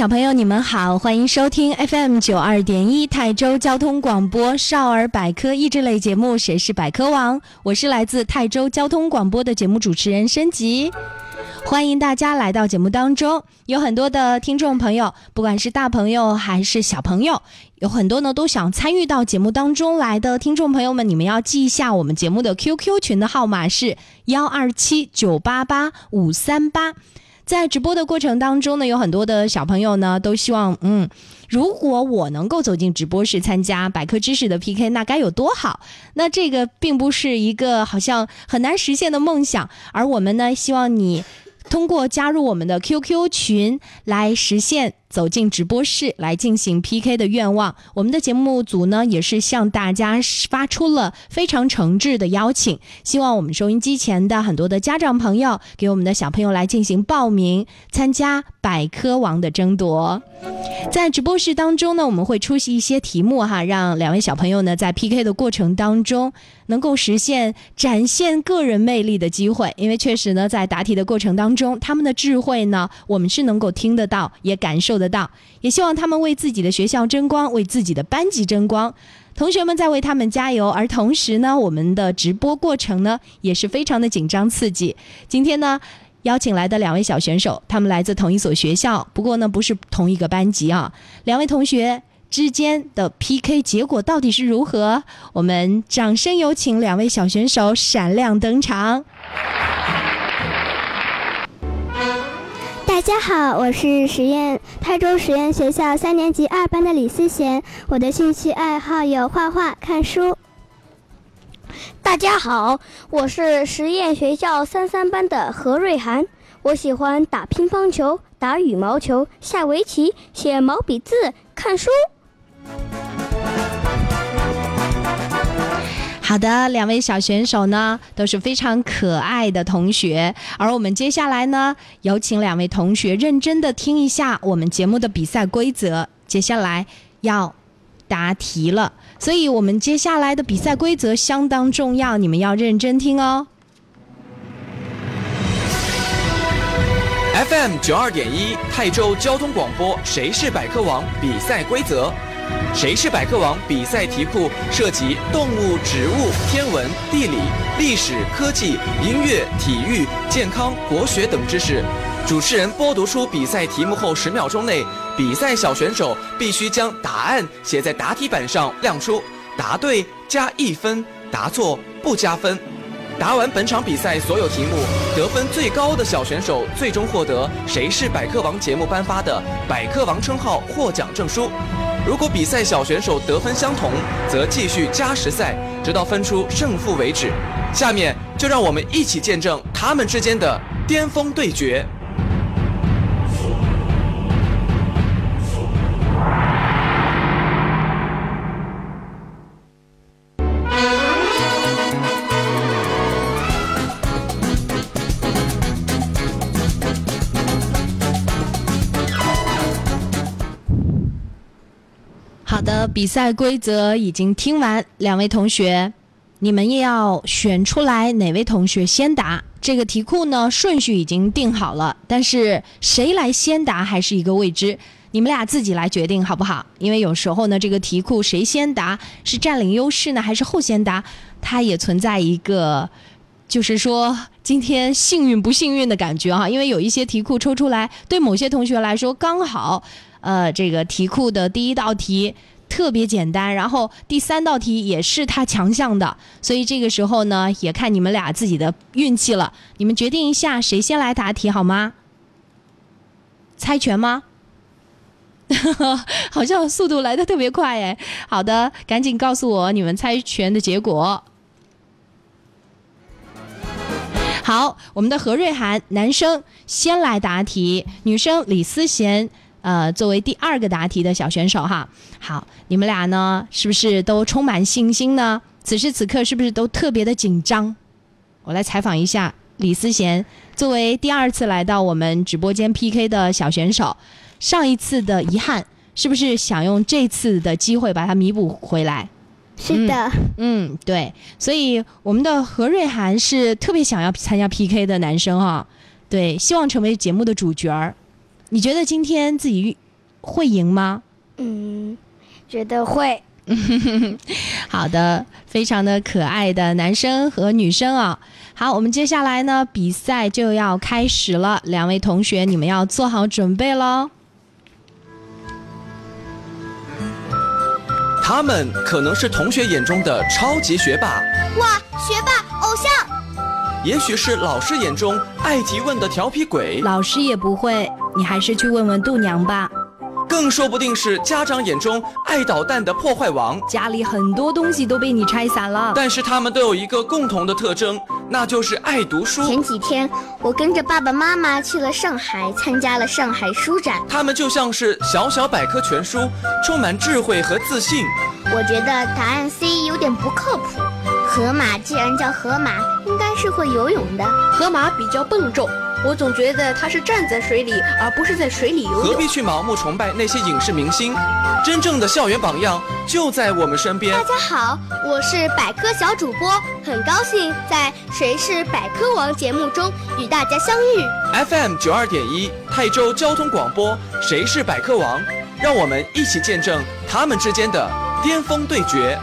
小朋友，你们好，欢迎收听 FM 九二点一泰州交通广播少儿百科益智类节目《谁是百科王》，我是来自泰州交通广播的节目主持人申吉，欢迎大家来到节目当中。有很多的听众朋友，不管是大朋友还是小朋友，有很多呢都想参与到节目当中来的听众朋友们，你们要记一下我们节目的 QQ 群的号码是幺二七九八八五三八。在直播的过程当中呢，有很多的小朋友呢都希望，嗯，如果我能够走进直播室参加百科知识的 PK，那该有多好？那这个并不是一个好像很难实现的梦想，而我们呢，希望你通过加入我们的 QQ 群来实现。走进直播室来进行 PK 的愿望，我们的节目组呢也是向大家发出了非常诚挚的邀请，希望我们收音机前的很多的家长朋友给我们的小朋友来进行报名，参加百科王的争夺。在直播室当中呢，我们会出席一些题目哈，让两位小朋友呢在 PK 的过程当中能够实现展现个人魅力的机会，因为确实呢在答题的过程当中，他们的智慧呢我们是能够听得到，也感受。得到，也希望他们为自己的学校争光，为自己的班级争光。同学们在为他们加油，而同时呢，我们的直播过程呢也是非常的紧张刺激。今天呢，邀请来的两位小选手，他们来自同一所学校，不过呢不是同一个班级啊。两位同学之间的 PK 结果到底是如何？我们掌声有请两位小选手闪亮登场。大家好，我是实验泰州实验学校三年级二班的李思贤。我的兴趣爱好有画画、看书。大家好，我是实验学校三三班的何瑞涵。我喜欢打乒乓球、打羽毛球、下围棋、写毛笔字、看书。好的，两位小选手呢都是非常可爱的同学，而我们接下来呢，有请两位同学认真的听一下我们节目的比赛规则。接下来要答题了，所以我们接下来的比赛规则相当重要，你们要认真听哦。FM 九二点一泰州交通广播，谁是百科王？比赛规则。谁是百科王？比赛题库涉及动物、植物、天文、地理、历史、科技、音乐、体育、健康、国学等知识。主持人播读出比赛题目后，十秒钟内，比赛小选手必须将答案写在答题板上亮出。答对加一分，答错不加分。答完本场比赛所有题目，得分最高的小选手最终获得《谁是百科王》节目颁发的百科王称号获奖证书。如果比赛小选手得分相同，则继续加时赛，直到分出胜负为止。下面就让我们一起见证他们之间的巅峰对决。比赛规则已经听完，两位同学，你们也要选出来哪位同学先答。这个题库呢，顺序已经定好了，但是谁来先答还是一个未知，你们俩自己来决定好不好？因为有时候呢，这个题库谁先答是占领优势呢，还是后先答，它也存在一个，就是说今天幸运不幸运的感觉哈。因为有一些题库抽出来，对某些同学来说刚好。呃，这个题库的第一道题特别简单，然后第三道题也是他强项的，所以这个时候呢，也看你们俩自己的运气了。你们决定一下，谁先来答题好吗？猜拳吗？好像速度来的特别快哎。好的，赶紧告诉我你们猜拳的结果。好，我们的何瑞涵男生先来答题，女生李思贤。呃，作为第二个答题的小选手哈，好，你们俩呢是不是都充满信心呢？此时此刻是不是都特别的紧张？我来采访一下李思贤，作为第二次来到我们直播间 PK 的小选手，上一次的遗憾是不是想用这次的机会把它弥补回来？是的，嗯，对，所以我们的何瑞涵是特别想要参加 PK 的男生哈，对，希望成为节目的主角儿。你觉得今天自己会赢吗？嗯，觉得会。好的，非常的可爱的男生和女生啊。好，我们接下来呢，比赛就要开始了。两位同学，你们要做好准备喽。他们可能是同学眼中的超级学霸，哇，学霸偶像。也许是老师眼中爱提问的调皮鬼，老师也不会，你还是去问问度娘吧。更说不定是家长眼中爱捣蛋的破坏王，家里很多东西都被你拆散了。但是他们都有一个共同的特征，那就是爱读书。前几天我跟着爸爸妈妈去了上海，参加了上海书展。他们就像是小小百科全书，充满智慧和自信。我觉得答案 C 有点不靠谱。河马既然叫河马，应该是会游泳的。河马比较笨重，我总觉得它是站在水里，而不是在水里游泳。何必去盲目崇拜那些影视明星？真正的校园榜样就在我们身边。大家好，我是百科小主播，很高兴在《谁是百科王》节目中与大家相遇。FM 九二点一泰州交通广播，《谁是百科王》，让我们一起见证他们之间的巅峰对决。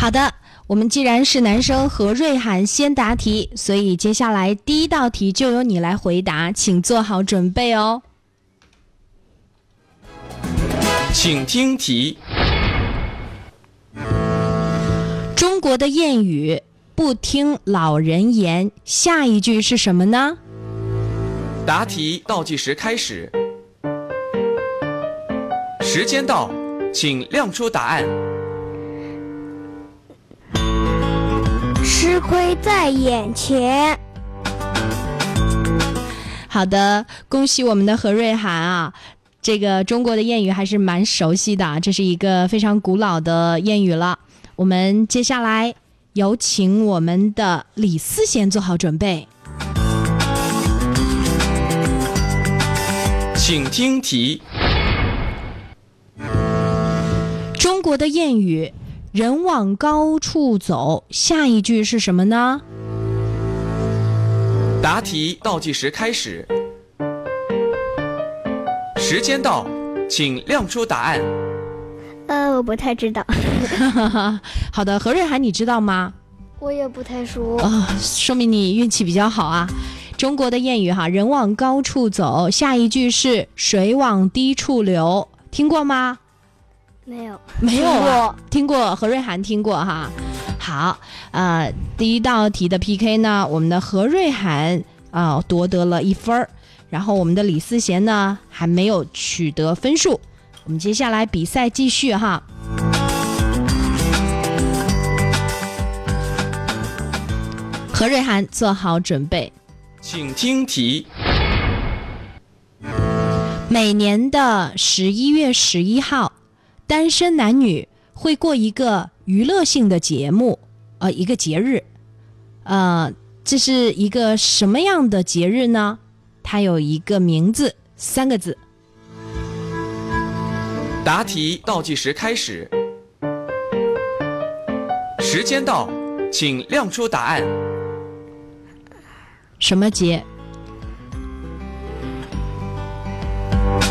好的，我们既然是男生何瑞涵先答题，所以接下来第一道题就由你来回答，请做好准备哦。请听题：中国的谚语“不听老人言”，下一句是什么呢？答题倒计时开始，时间到，请亮出答案。吃亏在眼前。好的，恭喜我们的何瑞涵啊！这个中国的谚语还是蛮熟悉的，这是一个非常古老的谚语了。我们接下来有请我们的李思贤做好准备，请听题：中国的谚语。人往高处走，下一句是什么呢？答题倒计时开始，时间到，请亮出答案。呃，我不太知道。好的，何瑞涵，你知道吗？我也不太熟。啊，说明你运气比较好啊。中国的谚语哈，人往高处走，下一句是水往低处流，听过吗？没有，没有啊，听过何瑞涵听过哈。好，呃，第一道题的 PK 呢，我们的何瑞涵啊夺得了一分儿，然后我们的李思贤呢还没有取得分数。我们接下来比赛继续哈。何瑞涵做好准备，请听题。每年的十一月十一号。单身男女会过一个娱乐性的节目，呃，一个节日，呃，这是一个什么样的节日呢？它有一个名字，三个字。答题倒计时开始，时间到，请亮出答案。什么节？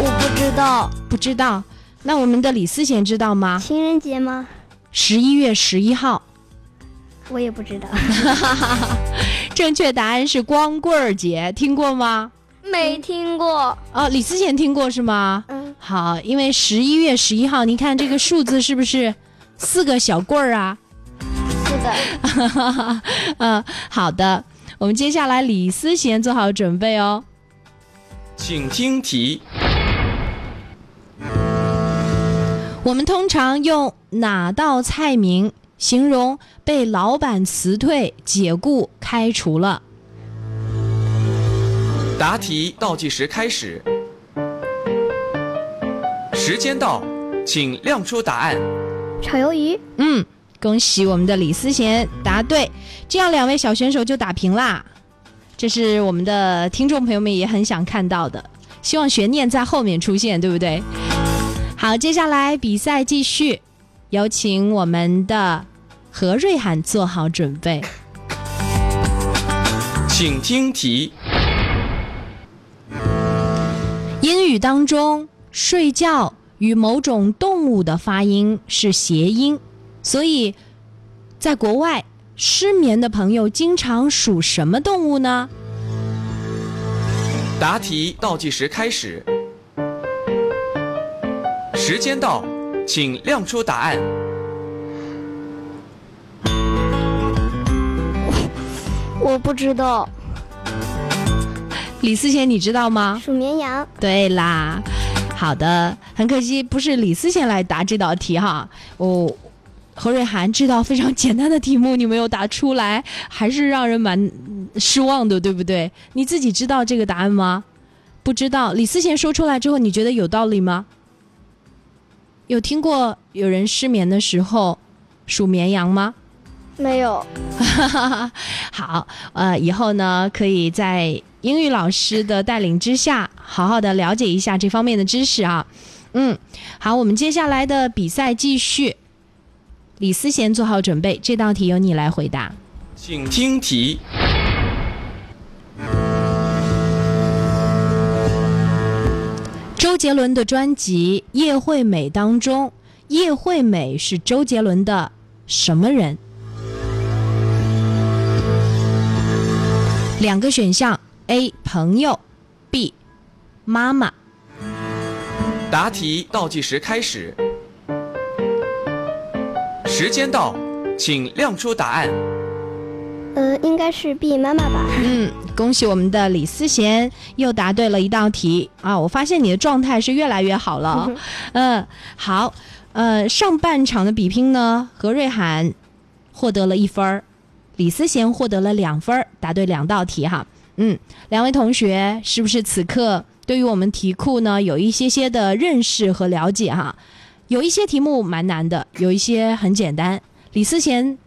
我不知道。不知道。那我们的李思贤知道吗？情人节吗？十一月十一号。我也不知道。正确答案是光棍儿节，听过吗？没听过。哦，李思贤听过是吗？嗯。好，因为十一月十一号，你看这个数字是不是四个小棍儿啊？是的。嗯，好的。我们接下来李思贤做好准备哦。请听题。我们通常用哪道菜名形容被老板辞退、解雇、开除了？答题倒计时开始，时间到，请亮出答案。炒鱿鱼。嗯，恭喜我们的李思贤答对，这样两位小选手就打平啦。这是我们的听众朋友们也很想看到的，希望悬念在后面出现，对不对？好，接下来比赛继续，有请我们的何瑞涵做好准备。请听题。英语当中，睡觉与某种动物的发音是谐音，所以在国外失眠的朋友经常数什么动物呢？答题倒计时开始。时间到，请亮出答案。我不知道。李思贤，你知道吗？数绵羊。对啦，好的，很可惜不是李思贤来答这道题哈。哦，何瑞涵知道非常简单的题目，你没有答出来，还是让人蛮失望的，对不对？你自己知道这个答案吗？不知道。李思贤说出来之后，你觉得有道理吗？有听过有人失眠的时候数绵羊吗？没有。好，呃，以后呢，可以在英语老师的带领之下，好好的了解一下这方面的知识啊。嗯，好，我们接下来的比赛继续。李思贤做好准备，这道题由你来回答。请听题。周杰伦的专辑《叶惠美》当中，叶惠美是周杰伦的什么人？两个选项：A. 朋友，B. 妈妈。答题倒计时开始，时间到，请亮出答案。呃，应该是 B 妈妈吧。嗯，恭喜我们的李思贤又答对了一道题啊！我发现你的状态是越来越好了。嗯，好，呃，上半场的比拼呢，何瑞涵获得了一分儿，李思贤获得了两分儿，答对两道题哈。嗯，两位同学是不是此刻对于我们题库呢有一些些的认识和了解哈？有一些题目蛮难的，有一些很简单。李思贤。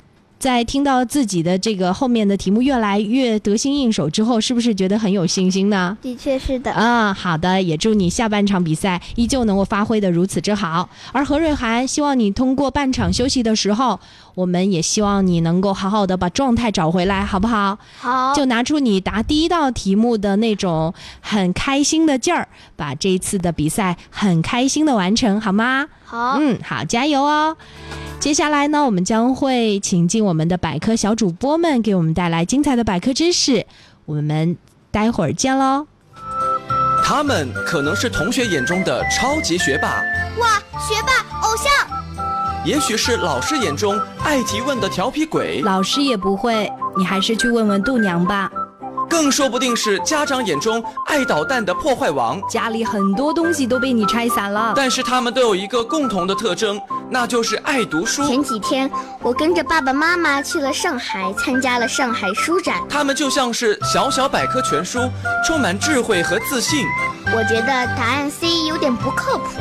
在听到自己的这个后面的题目越来越得心应手之后，是不是觉得很有信心呢？的确是的。啊，好的，也祝你下半场比赛依旧能够发挥的如此之好。而何瑞涵，希望你通过半场休息的时候，我们也希望你能够好好的把状态找回来，好不好？好。就拿出你答第一道题目的那种很开心的劲儿，把这次的比赛很开心的完成，好吗？好。嗯，好，加油哦。接下来呢，我们将会请进我们的百科小主播们，给我们带来精彩的百科知识。我们待会儿见喽！他们可能是同学眼中的超级学霸，哇，学霸偶像；也许是老师眼中爱提问的调皮鬼，老师也不会，你还是去问问度娘吧。更说不定是家长眼中爱捣蛋的破坏王，家里很多东西都被你拆散了。但是他们都有一个共同的特征，那就是爱读书。前几天我跟着爸爸妈妈去了上海，参加了上海书展。他们就像是小小百科全书，充满智慧和自信。我觉得答案 C 有点不靠谱。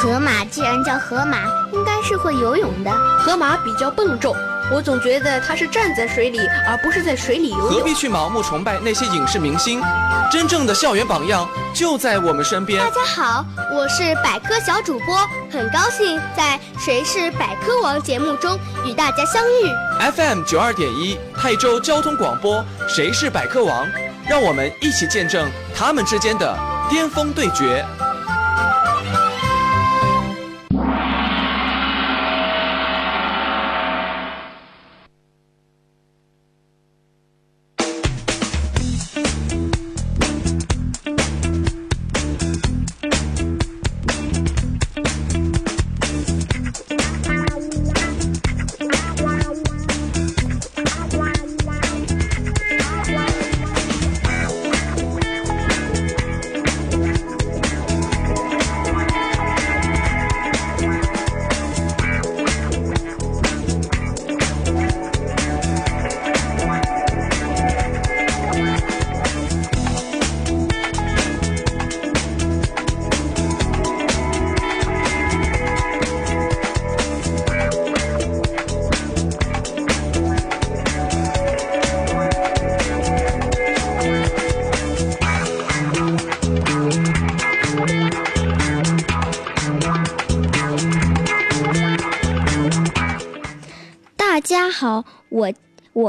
河马既然叫河马，应该是会游泳的。河马比较笨重，我总觉得它是站在水里，而不是在水里游泳。何必去盲目崇拜那些影视明星？真正的校园榜样就在我们身边。大家好，我是百科小主播，很高兴在《谁是百科王》节目中与大家相遇。FM 九二点一泰州交通广播，谁是百科王？让我们一起见证他们之间的巅峰对决。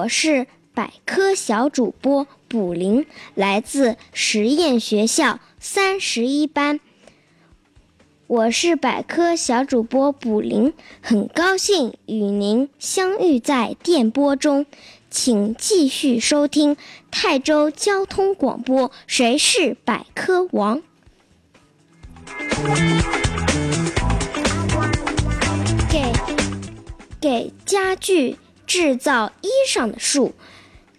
是百科小主播卜林，来自实验学校三十一班。我是百科小主播卜林，很高兴与您相遇在电波中，请继续收听泰州交通广播《谁是百科王》。给给家具制造衣裳的树，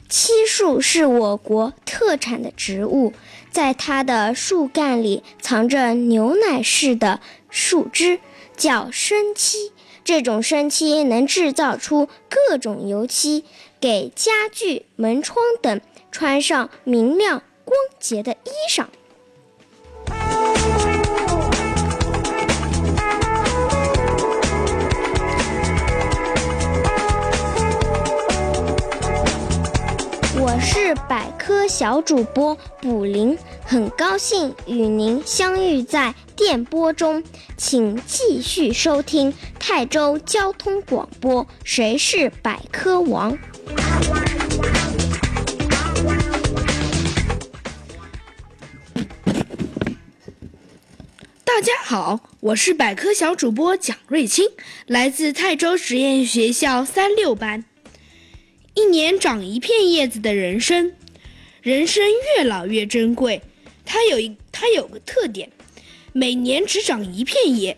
漆树是我国特产的植物，在它的树干里藏着牛奶似的树枝，叫生漆。这种生漆能制造出各种油漆，给家具、门窗等穿上明亮光洁的衣裳。是百科小主播卜林，很高兴与您相遇在电波中，请继续收听泰州交通广播《谁是百科王》。大家好，我是百科小主播蒋瑞清，来自泰州实验学校三六班。一年长一片叶子的人参，人参越老越珍贵。它有一它有个特点，每年只长一片叶，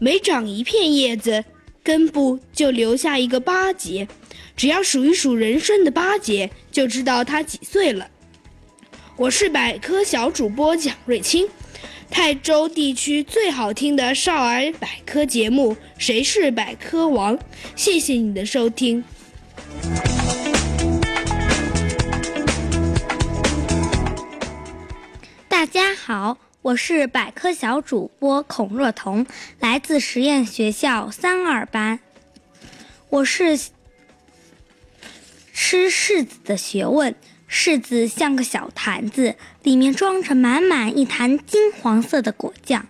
每长一片叶子，根部就留下一个八节。只要数一数人参的八节，就知道它几岁了。我是百科小主播蒋瑞清。泰州地区最好听的少儿百科节目《谁是百科王》，谢谢你的收听。家好，我是百科小主播孔若彤，来自实验学校三二班。我是吃柿子的学问。柿子像个小坛子，里面装着满满一坛金黄色的果酱，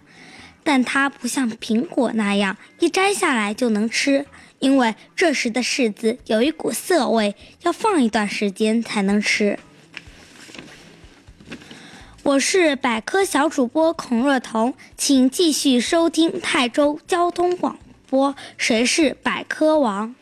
但它不像苹果那样一摘下来就能吃，因为这时的柿子有一股涩味，要放一段时间才能吃。我是百科小主播孔若彤，请继续收听泰州交通广播《谁是百科王》。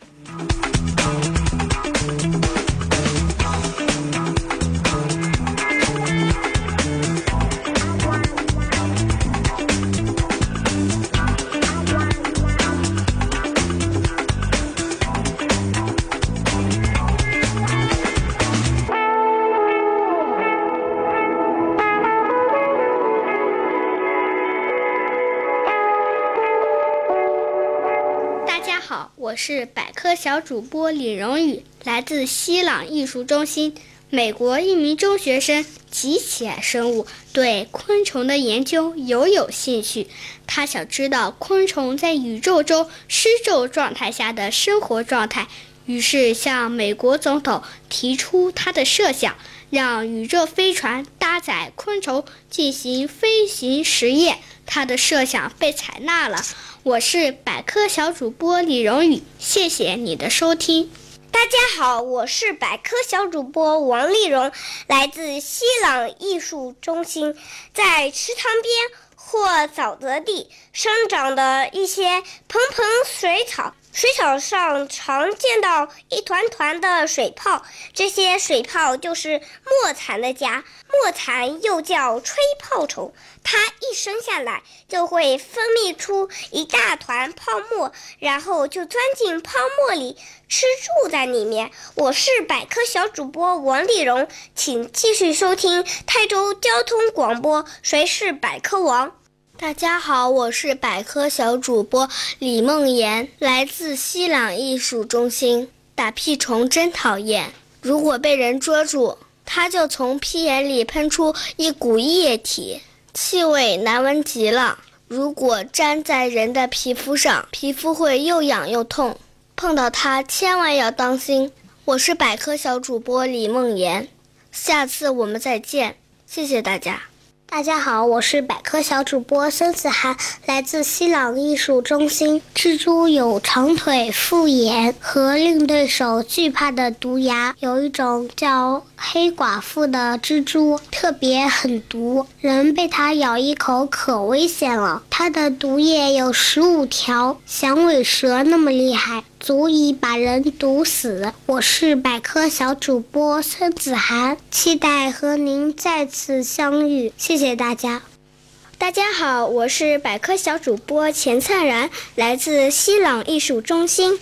是百科小主播李荣宇，来自西朗艺术中心。美国一名中学生极其爱生物，对昆虫的研究尤有兴趣。他想知道昆虫在宇宙中失重状态下的生活状态，于是向美国总统提出他的设想，让宇宙飞船搭载昆虫进行飞行实验。他的设想被采纳了。我是百科小主播李荣宇，谢谢你的收听。大家好，我是百科小主播王丽蓉，来自西朗艺术中心。在池塘边或沼泽地生长的一些蓬蓬水草。水草上常见到一团团的水泡，这些水泡就是墨蚕的家。墨蚕又叫吹泡虫，它一生下来就会分泌出一大团泡沫，然后就钻进泡沫里吃住在里面。我是百科小主播王丽蓉，请继续收听泰州交通广播。谁是百科王？大家好，我是百科小主播李梦妍，来自西朗艺术中心。打屁虫真讨厌，如果被人捉住，它就从屁眼里喷出一股液体，气味难闻极了。如果粘在人的皮肤上，皮肤会又痒又痛，碰到它千万要当心。我是百科小主播李梦妍，下次我们再见，谢谢大家。大家好，我是百科小主播孙子涵，来自西朗艺术中心。蜘蛛有长腿、复眼和令对手惧怕的毒牙。有一种叫黑寡妇的蜘蛛，特别狠毒，人被它咬一口可危险了。它的毒液有十五条，响尾蛇那么厉害。足以把人毒死。我是百科小主播孙子涵，期待和您再次相遇。谢谢大家。大家好，我是百科小主播钱灿然，来自西朗艺术中心。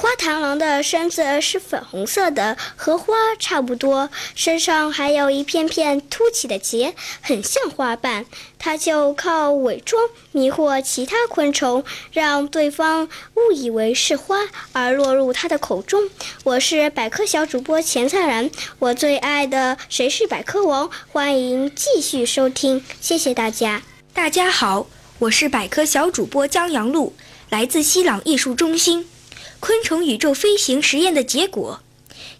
花螳螂的身子是粉红色的，和花差不多，身上还有一片片凸起的节，很像花瓣。它就靠伪装迷惑其他昆虫，让对方误以为是花而落入它的口中。我是百科小主播钱灿然，我最爱的《谁是百科王》，欢迎继续收听，谢谢大家。大家好，我是百科小主播江阳路，来自西朗艺术中心。昆虫宇宙飞行实验的结果：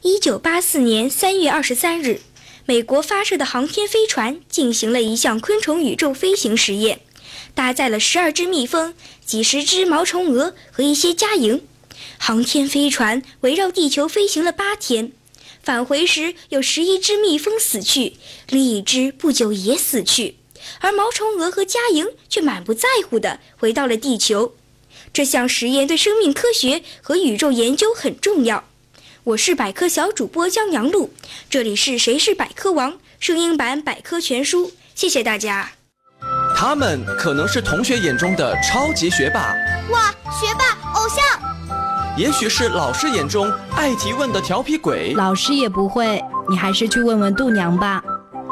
一九八四年三月二十三日，美国发射的航天飞船进行了一项昆虫宇宙飞行实验，搭载了十二只蜜蜂、几十只毛虫蛾和一些家蝇。航天飞船围绕地球飞行了八天，返回时有十一只蜜蜂死去，另一只不久也死去，而毛虫蛾和家蝇却满不在乎地回到了地球。这项实验对生命科学和宇宙研究很重要。我是百科小主播江阳路，这里是谁是百科王声音版百科全书，谢谢大家。他们可能是同学眼中的超级学霸，哇，学霸偶像；也许是老师眼中爱提问的调皮鬼，老师也不会，你还是去问问度娘吧。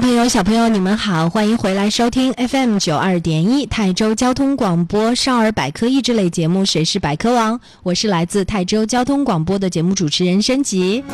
朋友，小朋友，你们好，欢迎回来收听 FM 九二点一泰州交通广播少儿百科益智类节目《谁是百科王》，我是来自泰州交通广播的节目主持人申吉。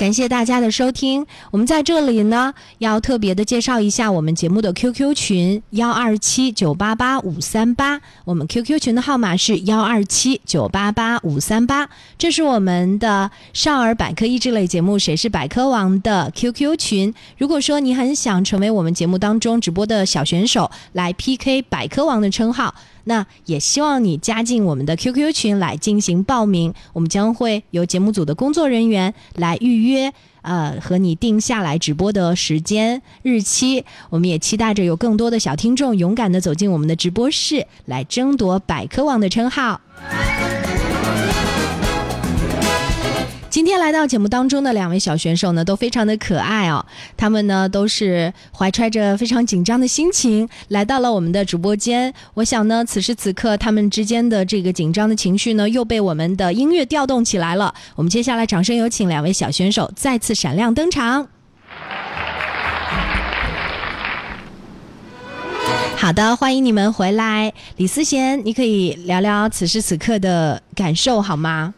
感谢大家的收听。我们在这里呢，要特别的介绍一下我们节目的 QQ 群幺二七九八八五三八，我们 QQ 群的号码是幺二七九八八五三八，这是我们的少儿百科益智类节目《谁是百科王》的 QQ 群。如果说你很想成为我们节目当中直播的小选手，来 PK 百科王的称号。那也希望你加进我们的 QQ 群来进行报名，我们将会由节目组的工作人员来预约，呃，和你定下来直播的时间日期。我们也期待着有更多的小听众勇敢的走进我们的直播室，来争夺百科网的称号。今天来到节目当中的两位小选手呢，都非常的可爱哦。他们呢都是怀揣着非常紧张的心情来到了我们的直播间。我想呢，此时此刻他们之间的这个紧张的情绪呢，又被我们的音乐调动起来了。我们接下来掌声有请两位小选手再次闪亮登场。好的，欢迎你们回来。李思贤，你可以聊聊此时此刻的感受好吗？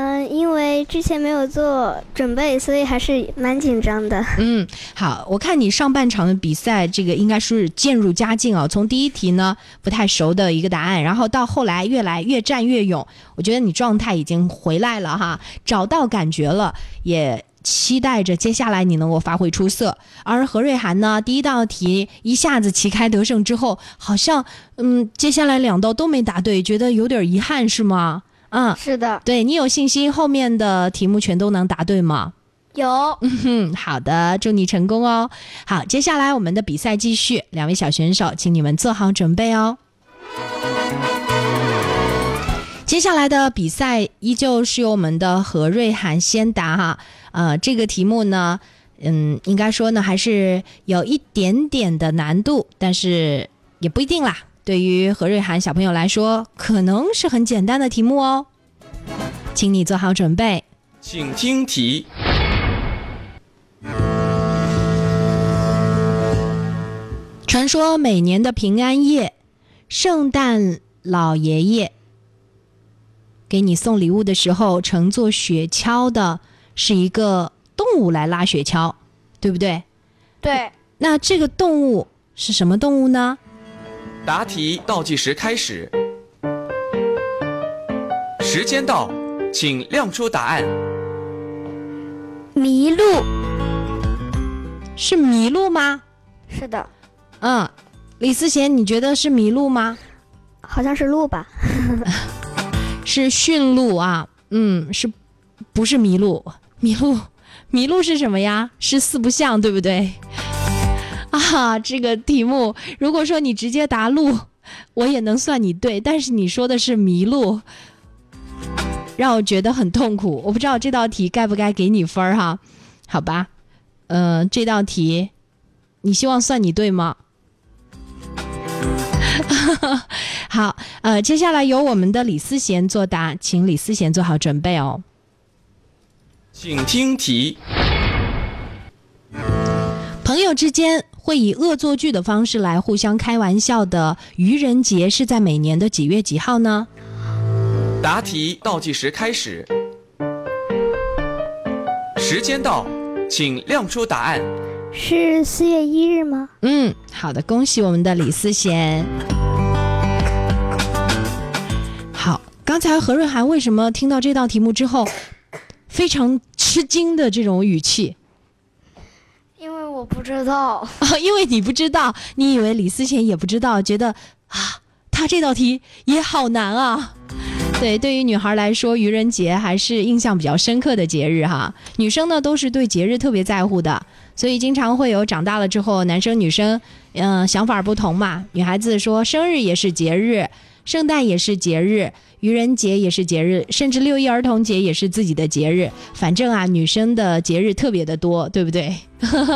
嗯，因为之前没有做准备，所以还是蛮紧张的。嗯，好，我看你上半场的比赛，这个应该是渐入佳境哦。从第一题呢不太熟的一个答案，然后到后来越来越战越勇，我觉得你状态已经回来了哈，找到感觉了，也期待着接下来你能够发挥出色。而何瑞涵呢，第一道题一下子旗开得胜之后，好像嗯，接下来两道都没答对，觉得有点遗憾是吗？嗯，是的，对你有信心，后面的题目全都能答对吗？有。嗯哼，好的，祝你成功哦。好，接下来我们的比赛继续，两位小选手，请你们做好准备哦。接下来的比赛依旧是由我们的何瑞涵先答哈。呃，这个题目呢，嗯，应该说呢还是有一点点的难度，但是也不一定啦。对于何瑞涵小朋友来说，可能是很简单的题目哦，请你做好准备。请听题：传说每年的平安夜，圣诞老爷爷给你送礼物的时候，乘坐雪橇的是一个动物来拉雪橇，对不对？对。那这个动物是什么动物呢？答题倒计时开始，时间到，请亮出答案。麋鹿是麋鹿吗？是的，嗯，李思贤，你觉得是麋鹿吗？好像是鹿吧？是驯鹿啊，嗯，是，不是麋鹿？麋鹿，麋鹿是什么呀？是四不像，对不对？啊，这个题目，如果说你直接答路，我也能算你对。但是你说的是迷路，让我觉得很痛苦。我不知道这道题该不该给你分儿哈？好吧，嗯，这道题，你希望算你对吗？好，呃，接下来由我们的李思贤作答，请李思贤做好准备哦。请听题。朋友之间会以恶作剧的方式来互相开玩笑的愚人节是在每年的几月几号呢？答题倒计时开始，时间到，请亮出答案。是四月一日吗？嗯，好的，恭喜我们的李思贤。好，刚才何瑞涵为什么听到这道题目之后非常吃惊的这种语气？我不知道，因为你不知道，你以为李思贤也不知道，觉得啊，他这道题也好难啊。对，对于女孩来说，愚人节还是印象比较深刻的节日哈。女生呢都是对节日特别在乎的，所以经常会有长大了之后，男生女生嗯想法不同嘛。女孩子说生日也是节日，圣诞也是节日。愚人节也是节日，甚至六一儿童节也是自己的节日。反正啊，女生的节日特别的多，对不对？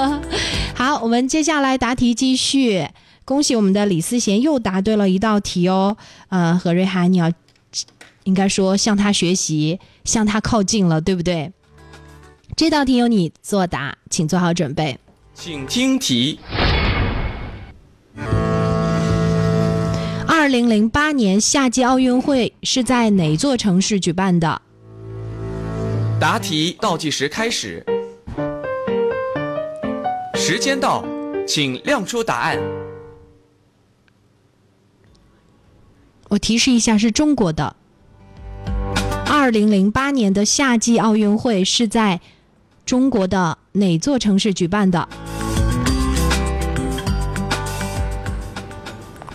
好，我们接下来答题继续。恭喜我们的李思贤又答对了一道题哦。呃，何瑞涵，你要应该说向他学习，向他靠近了，对不对？这道题由你作答，请做好准备。请听题。二零零八年夏季奥运会是在哪座城市举办的？答题倒计时开始，时间到，请亮出答案。我提示一下，是中国的。二零零八年的夏季奥运会是在中国的哪座城市举办的？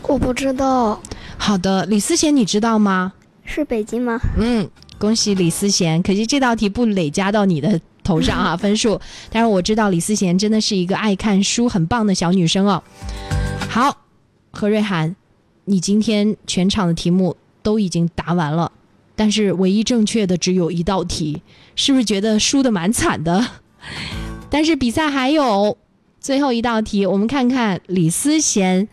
我不知道，好的，李思贤，你知道吗？是北京吗？嗯，恭喜李思贤，可惜这道题不累加到你的头上啊，分数。但是我知道李思贤真的是一个爱看书、很棒的小女生哦。好，何瑞涵，你今天全场的题目都已经答完了，但是唯一正确的只有一道题，是不是觉得输的蛮惨的？但是比赛还有最后一道题，我们看看李思贤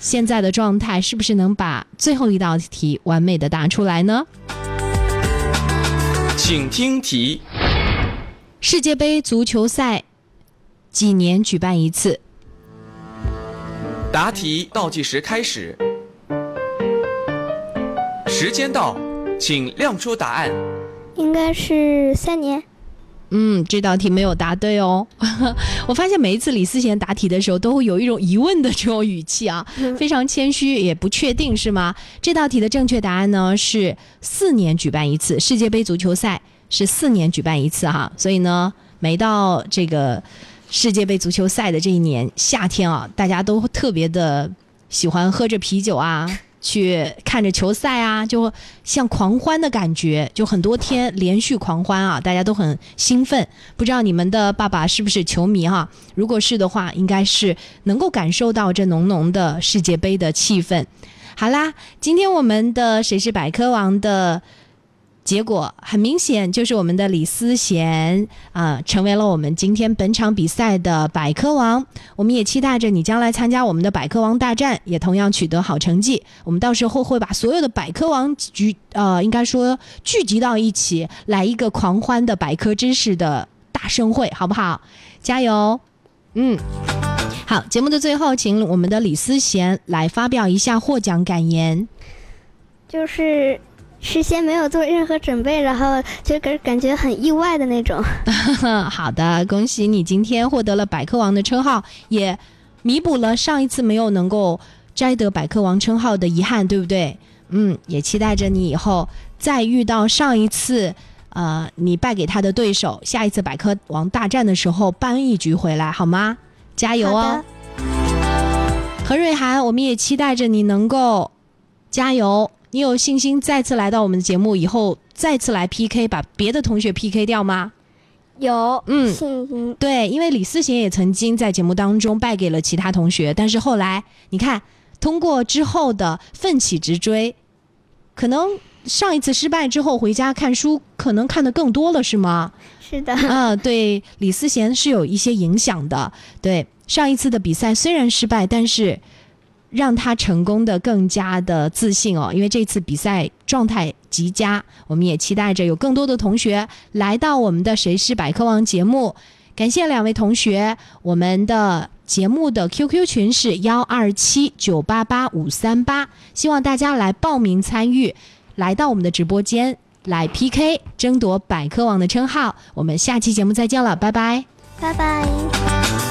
现在的状态是不是能把最后一道题完美的答出来呢？请听题：世界杯足球赛几年举办一次？答题倒计时开始，时间到，请亮出答案。应该是三年。嗯，这道题没有答对哦。我发现每一次李思贤答题的时候，都会有一种疑问的这种语气啊，非常谦虚，也不确定是吗？这道题的正确答案呢是四年举办一次世界杯足球赛，是四年举办一次哈。所以呢，每到这个世界杯足球赛的这一年夏天啊，大家都特别的喜欢喝着啤酒啊。去看着球赛啊，就像狂欢的感觉，就很多天连续狂欢啊，大家都很兴奋。不知道你们的爸爸是不是球迷哈？如果是的话，应该是能够感受到这浓浓的世界杯的气氛。好啦，今天我们的谁是百科王的。结果很明显，就是我们的李思贤啊，成为了我们今天本场比赛的百科王。我们也期待着你将来参加我们的百科王大战，也同样取得好成绩。我们到时候会把所有的百科王聚呃，应该说聚集到一起，来一个狂欢的百科知识的大盛会，好不好？加油！嗯，好。节目的最后，请我们的李思贤来发表一下获奖感言。就是。事先没有做任何准备，然后就感感觉很意外的那种。好的，恭喜你今天获得了百科王的称号，也弥补了上一次没有能够摘得百科王称号的遗憾，对不对？嗯，也期待着你以后再遇到上一次呃你败给他的对手，下一次百科王大战的时候扳一局回来，好吗？加油哦！何瑞涵，我们也期待着你能够加油。你有信心再次来到我们的节目以后，再次来 PK，把别的同学 PK 掉吗？有，嗯，信心。对，因为李思贤也曾经在节目当中败给了其他同学，但是后来你看，通过之后的奋起直追，可能上一次失败之后回家看书，可能看的更多了，是吗？是的。嗯，对，李思贤是有一些影响的。对，上一次的比赛虽然失败，但是。让他成功的更加的自信哦，因为这次比赛状态极佳，我们也期待着有更多的同学来到我们的《谁是百科王》节目。感谢两位同学，我们的节目的 QQ 群是幺二七九八八五三八，希望大家来报名参与，来到我们的直播间来 PK 争夺百科王的称号。我们下期节目再见了，拜拜，拜拜。